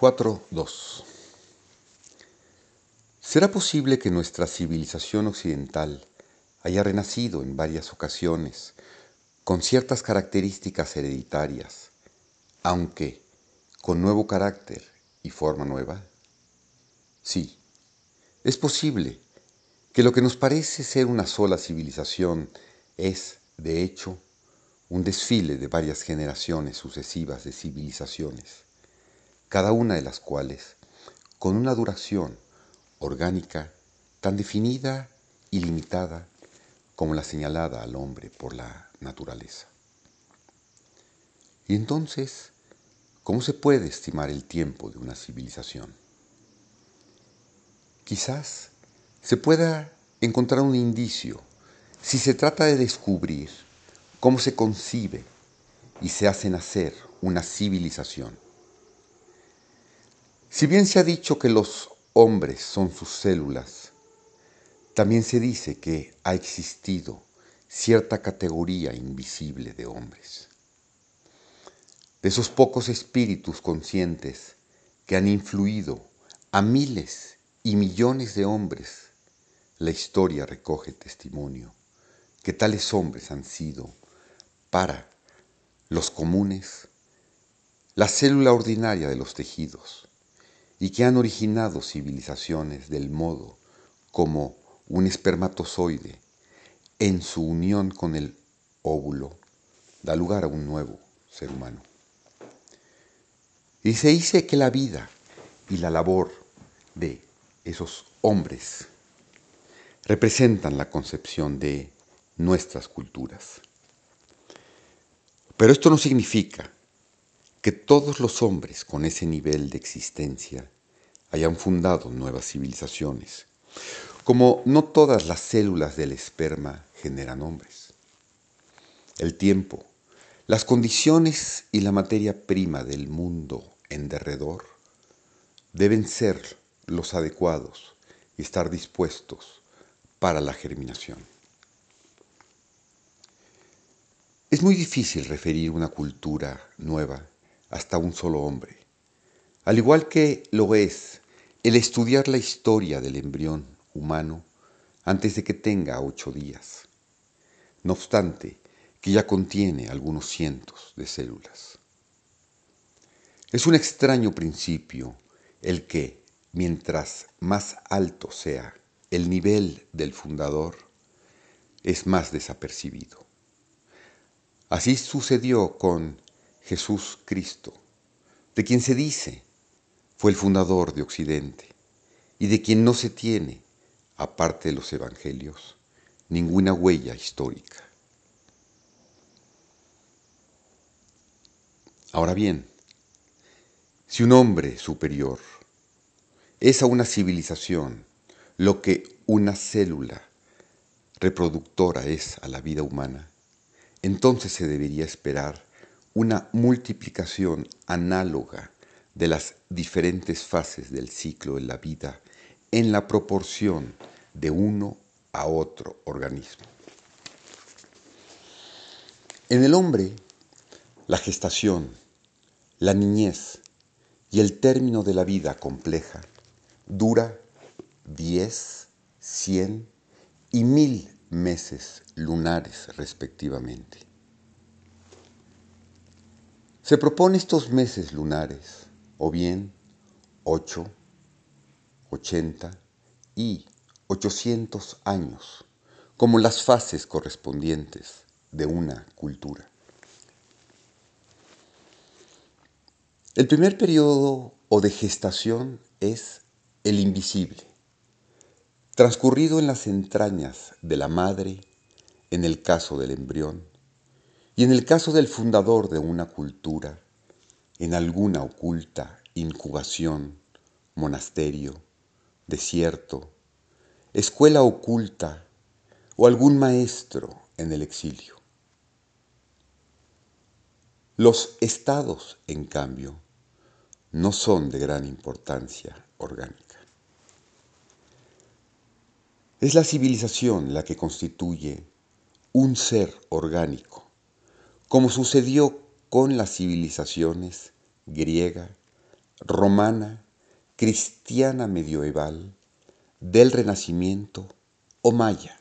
4.2 ¿Será posible que nuestra civilización occidental haya renacido en varias ocasiones con ciertas características hereditarias, aunque con nuevo carácter y forma nueva? Sí, es posible que lo que nos parece ser una sola civilización es, de hecho, un desfile de varias generaciones sucesivas de civilizaciones, cada una de las cuales con una duración orgánica tan definida y limitada como la señalada al hombre por la naturaleza. Y entonces, ¿cómo se puede estimar el tiempo de una civilización? Quizás se pueda encontrar un indicio si se trata de descubrir cómo se concibe y se hace nacer una civilización. Si bien se ha dicho que los hombres son sus células, también se dice que ha existido cierta categoría invisible de hombres. De esos pocos espíritus conscientes que han influido a miles y millones de hombres, la historia recoge testimonio que tales hombres han sido para los comunes la célula ordinaria de los tejidos y que han originado civilizaciones del modo como un espermatozoide en su unión con el óvulo da lugar a un nuevo ser humano. Y se dice que la vida y la labor de esos hombres representan la concepción de nuestras culturas. Pero esto no significa que todos los hombres con ese nivel de existencia hayan fundado nuevas civilizaciones, como no todas las células del esperma generan hombres. El tiempo, las condiciones y la materia prima del mundo en derredor deben ser los adecuados y estar dispuestos para la germinación. Es muy difícil referir una cultura nueva hasta un solo hombre, al igual que lo es el estudiar la historia del embrión humano antes de que tenga ocho días, no obstante que ya contiene algunos cientos de células. Es un extraño principio el que, mientras más alto sea el nivel del fundador, es más desapercibido. Así sucedió con Jesús Cristo, de quien se dice fue el fundador de Occidente y de quien no se tiene, aparte de los evangelios, ninguna huella histórica. Ahora bien, si un hombre superior es a una civilización lo que una célula reproductora es a la vida humana, entonces se debería esperar una multiplicación análoga de las diferentes fases del ciclo de la vida en la proporción de uno a otro organismo. En el hombre, la gestación, la niñez y el término de la vida compleja dura 10, 100 y 1000 meses lunares respectivamente. Se propone estos meses lunares, o bien 8, 80 y 800 años, como las fases correspondientes de una cultura. El primer periodo o de gestación es el invisible, transcurrido en las entrañas de la madre, en el caso del embrión, y en el caso del fundador de una cultura, en alguna oculta incubación, monasterio, desierto, escuela oculta o algún maestro en el exilio. Los estados, en cambio, no son de gran importancia orgánica. Es la civilización la que constituye un ser orgánico, como sucedió con las civilizaciones griega, romana, cristiana medieval, del Renacimiento o maya.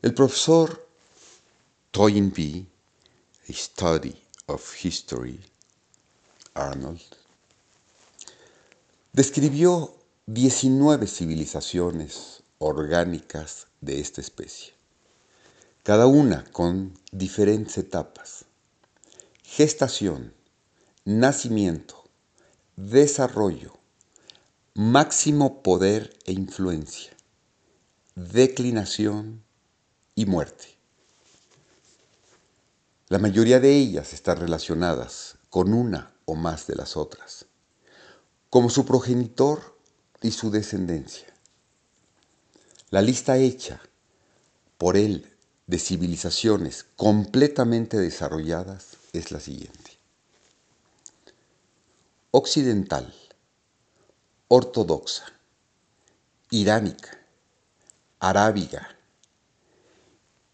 El profesor Toynbee, A Study of History, Arnold, describió 19 civilizaciones orgánicas de esta especie, cada una con diferentes etapas. Gestación, nacimiento, desarrollo, máximo poder e influencia, declinación y muerte. La mayoría de ellas están relacionadas con una o más de las otras, como su progenitor y su descendencia. La lista hecha por él de civilizaciones completamente desarrolladas es la siguiente. Occidental, ortodoxa, iránica, arábiga,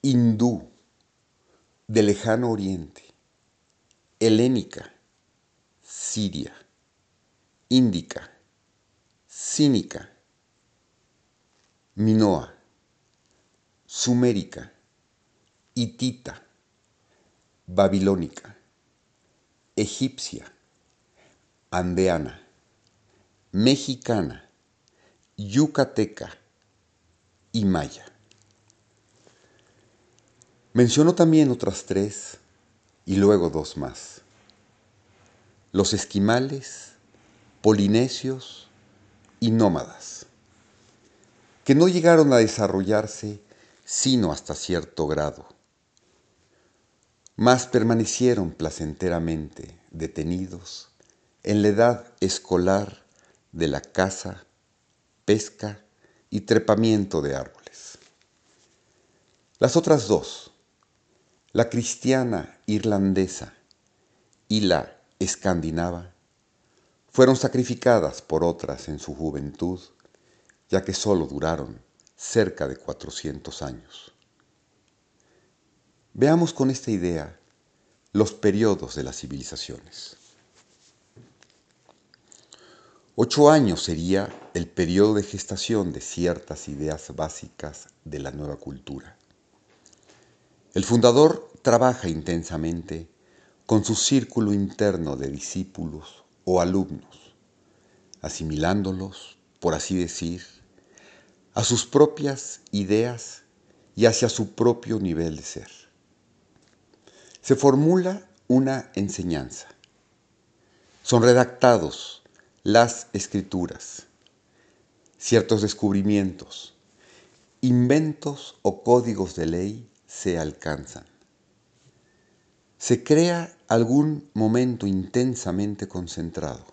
hindú, de lejano oriente, helénica, siria, índica, cínica, minoa, sumérica, hitita, babilónica, egipcia, andeana, mexicana, yucateca y maya. Mencionó también otras tres y luego dos más. Los esquimales, polinesios y nómadas, que no llegaron a desarrollarse sino hasta cierto grado, mas permanecieron placenteramente detenidos en la edad escolar de la caza, pesca y trepamiento de árboles. Las otras dos, la cristiana irlandesa y la escandinava fueron sacrificadas por otras en su juventud, ya que sólo duraron cerca de 400 años. Veamos con esta idea los periodos de las civilizaciones. Ocho años sería el periodo de gestación de ciertas ideas básicas de la nueva cultura. El fundador trabaja intensamente con su círculo interno de discípulos o alumnos, asimilándolos, por así decir, a sus propias ideas y hacia su propio nivel de ser. Se formula una enseñanza. Son redactados las escrituras, ciertos descubrimientos, inventos o códigos de ley se alcanzan. Se crea algún momento intensamente concentrado.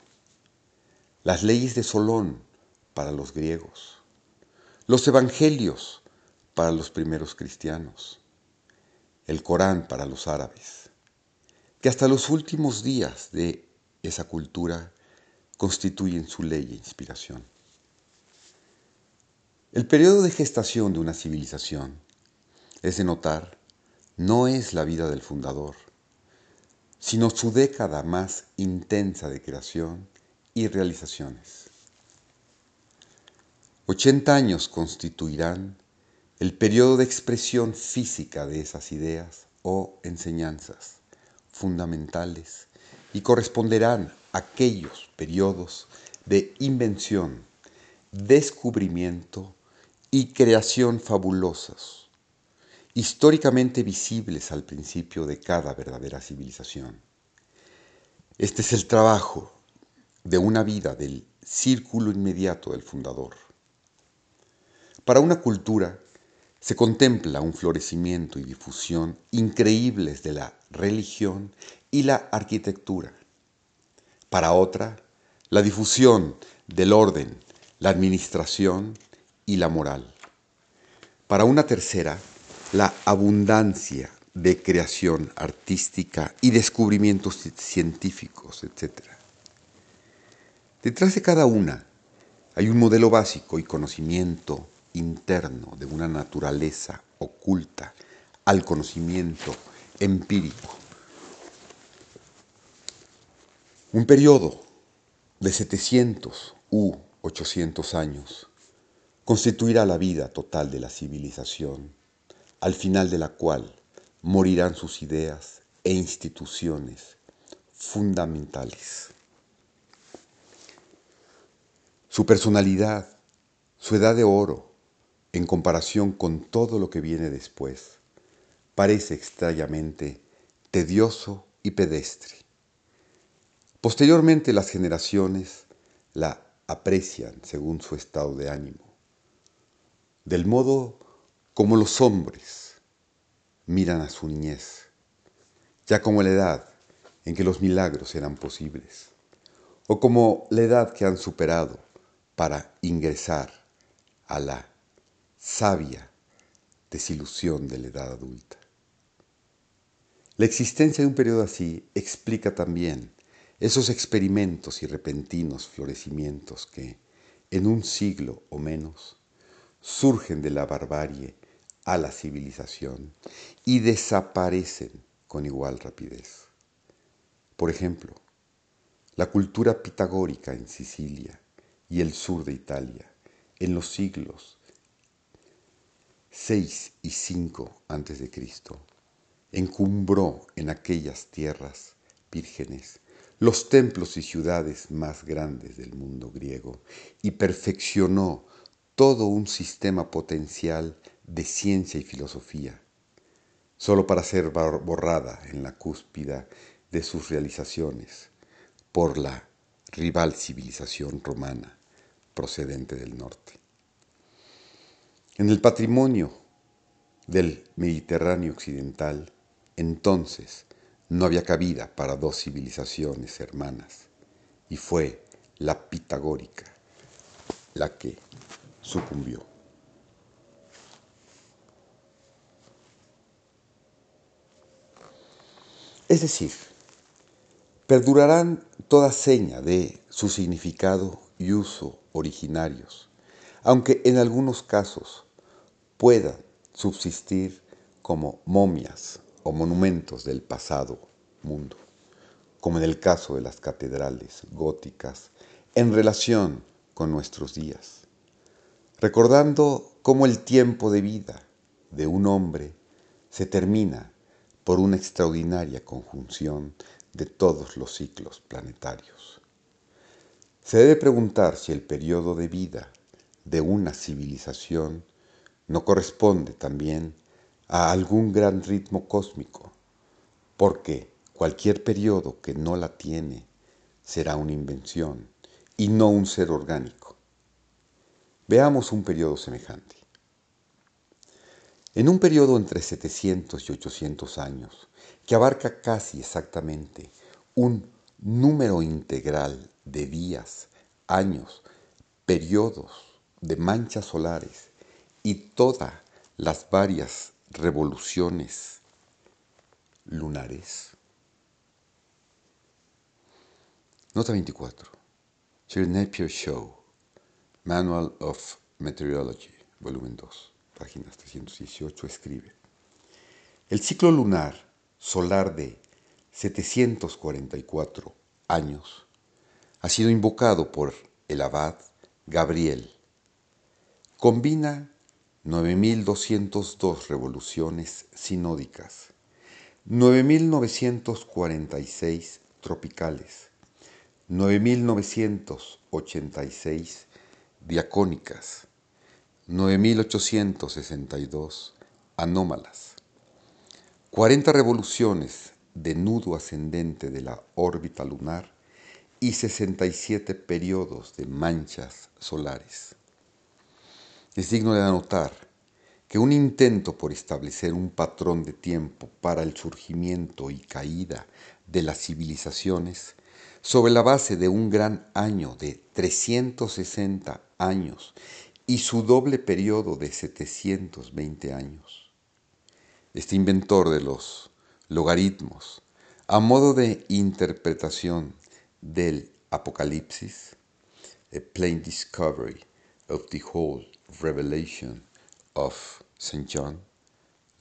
Las leyes de Solón para los griegos. Los evangelios para los primeros cristianos. El Corán para los árabes. Que hasta los últimos días de esa cultura constituyen su ley e inspiración. El periodo de gestación de una civilización es de notar, no es la vida del fundador, sino su década más intensa de creación y realizaciones. 80 años constituirán el periodo de expresión física de esas ideas o enseñanzas fundamentales y corresponderán a aquellos periodos de invención, descubrimiento y creación fabulosos históricamente visibles al principio de cada verdadera civilización. Este es el trabajo de una vida del círculo inmediato del fundador. Para una cultura se contempla un florecimiento y difusión increíbles de la religión y la arquitectura. Para otra, la difusión del orden, la administración y la moral. Para una tercera, la abundancia de creación artística y descubrimientos científicos, etc. Detrás de cada una hay un modelo básico y conocimiento interno de una naturaleza oculta al conocimiento empírico. Un periodo de 700 u 800 años constituirá la vida total de la civilización, al final de la cual morirán sus ideas e instituciones fundamentales. Su personalidad, su edad de oro, en comparación con todo lo que viene después, parece extrañamente tedioso y pedestre. Posteriormente las generaciones la aprecian según su estado de ánimo, del modo como los hombres miran a su niñez, ya como la edad en que los milagros eran posibles, o como la edad que han superado para ingresar a la sabia desilusión de la edad adulta. La existencia de un periodo así explica también esos experimentos y repentinos florecimientos que, en un siglo o menos, surgen de la barbarie a la civilización y desaparecen con igual rapidez. Por ejemplo, la cultura pitagórica en Sicilia y el sur de Italia en los siglos 6 y 5 a.C. encumbró en aquellas tierras vírgenes los templos y ciudades más grandes del mundo griego y perfeccionó todo un sistema potencial de ciencia y filosofía, solo para ser borrada en la cúspida de sus realizaciones por la rival civilización romana procedente del norte. En el patrimonio del Mediterráneo occidental, entonces, no había cabida para dos civilizaciones hermanas y fue la pitagórica la que sucumbió. Es decir, perdurarán toda seña de su significado y uso originarios, aunque en algunos casos puedan subsistir como momias o monumentos del pasado mundo, como en el caso de las catedrales góticas en relación con nuestros días, recordando cómo el tiempo de vida de un hombre se termina por una extraordinaria conjunción de todos los ciclos planetarios. Se debe preguntar si el periodo de vida de una civilización no corresponde también a algún gran ritmo cósmico, porque cualquier periodo que no la tiene será una invención y no un ser orgánico. Veamos un periodo semejante. En un periodo entre 700 y 800 años, que abarca casi exactamente un número integral de días, años, periodos de manchas solares y todas las varias revoluciones lunares. Nota 24. Sir Napier Show, Manual of Meteorology, volumen 2, páginas 318, escribe. El ciclo lunar solar de 744 años ha sido invocado por el abad Gabriel. Combina 9.202 revoluciones sinódicas, 9.946 tropicales, 9.986 diacónicas, 9.862 anómalas, 40 revoluciones de nudo ascendente de la órbita lunar y 67 periodos de manchas solares. Es digno de anotar que un intento por establecer un patrón de tiempo para el surgimiento y caída de las civilizaciones sobre la base de un gran año de 360 años y su doble periodo de 720 años. Este inventor de los logaritmos, a modo de interpretación del Apocalipsis, a plain discovery of the whole Revelation of St. John,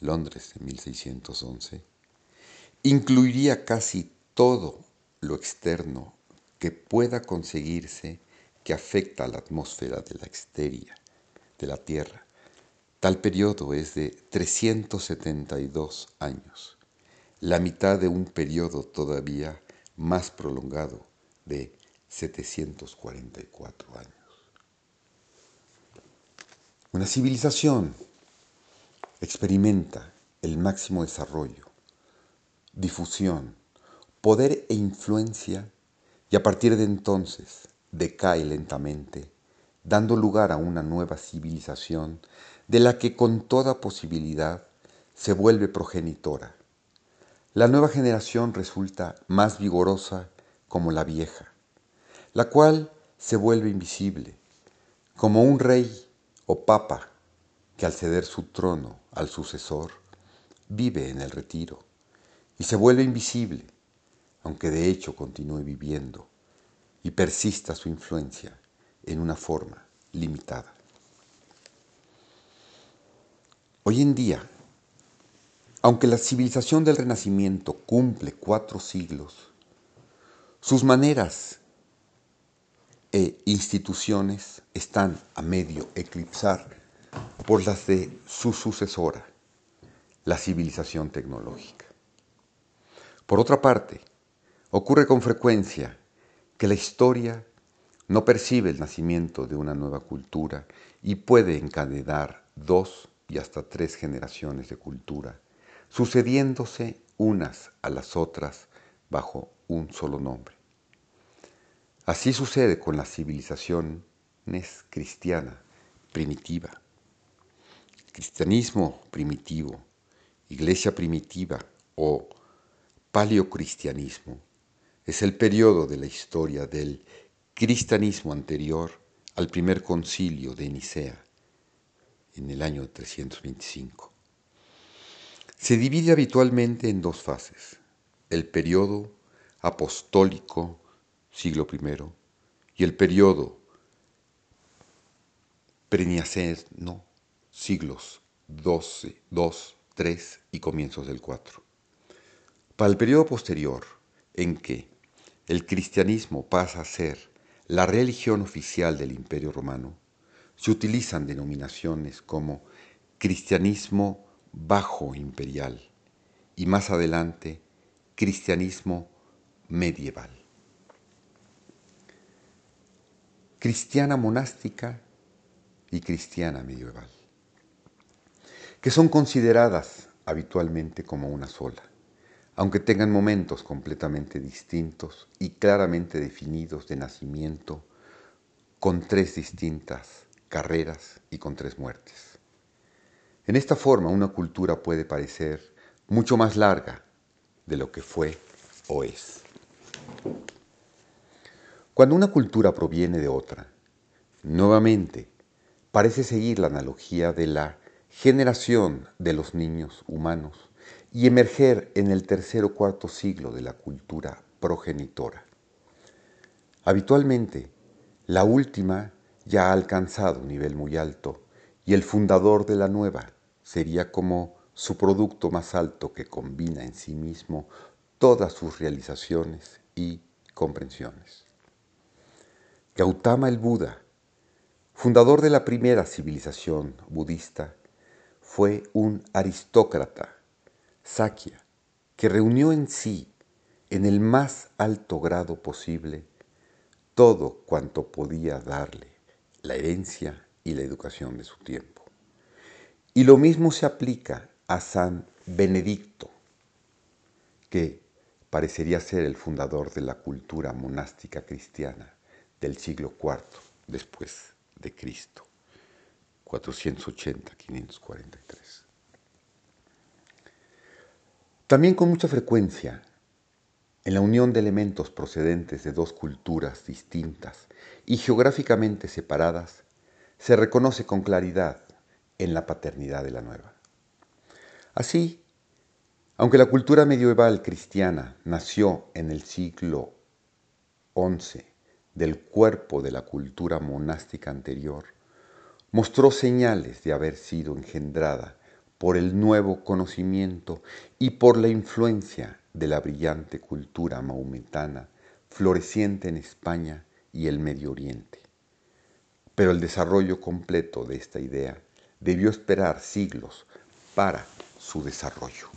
Londres de 1611, incluiría casi todo lo externo que pueda conseguirse que afecta a la atmósfera de la exteria de la Tierra. Tal periodo es de 372 años, la mitad de un periodo todavía más prolongado de 744 años. Una civilización experimenta el máximo desarrollo, difusión, poder e influencia y a partir de entonces decae lentamente, dando lugar a una nueva civilización de la que con toda posibilidad se vuelve progenitora. La nueva generación resulta más vigorosa como la vieja, la cual se vuelve invisible, como un rey o papa que al ceder su trono al sucesor, vive en el retiro y se vuelve invisible, aunque de hecho continúe viviendo y persista su influencia en una forma limitada. Hoy en día, aunque la civilización del Renacimiento cumple cuatro siglos, sus maneras e instituciones están a medio eclipsar por las de su sucesora, la civilización tecnológica. Por otra parte, ocurre con frecuencia que la historia no percibe el nacimiento de una nueva cultura y puede encadenar dos y hasta tres generaciones de cultura, sucediéndose unas a las otras bajo un solo nombre. Así sucede con la civilización cristiana primitiva. Cristianismo primitivo, iglesia primitiva o paleocristianismo es el periodo de la historia del cristianismo anterior al primer concilio de Nicea en el año 325. Se divide habitualmente en dos fases, el periodo apostólico siglo I y el periodo no siglos XII, II, III y comienzos del IV. Para el periodo posterior, en que el cristianismo pasa a ser la religión oficial del Imperio Romano, se utilizan denominaciones como cristianismo bajo imperial y más adelante cristianismo medieval. Cristiana monástica y cristiana medieval, que son consideradas habitualmente como una sola aunque tengan momentos completamente distintos y claramente definidos de nacimiento, con tres distintas carreras y con tres muertes. En esta forma una cultura puede parecer mucho más larga de lo que fue o es. Cuando una cultura proviene de otra, nuevamente parece seguir la analogía de la generación de los niños humanos y emerger en el tercer o cuarto siglo de la cultura progenitora. Habitualmente, la última ya ha alcanzado un nivel muy alto y el fundador de la nueva sería como su producto más alto que combina en sí mismo todas sus realizaciones y comprensiones. Gautama el Buda, fundador de la primera civilización budista, fue un aristócrata Sakya, que reunió en sí, en el más alto grado posible, todo cuanto podía darle la herencia y la educación de su tiempo. Y lo mismo se aplica a San Benedicto, que parecería ser el fundador de la cultura monástica cristiana del siglo IV después de Cristo, 480-543. También con mucha frecuencia, en la unión de elementos procedentes de dos culturas distintas y geográficamente separadas, se reconoce con claridad en la paternidad de la nueva. Así, aunque la cultura medieval cristiana nació en el siglo XI del cuerpo de la cultura monástica anterior, mostró señales de haber sido engendrada por el nuevo conocimiento y por la influencia de la brillante cultura maometana floreciente en España y el Medio Oriente. Pero el desarrollo completo de esta idea debió esperar siglos para su desarrollo.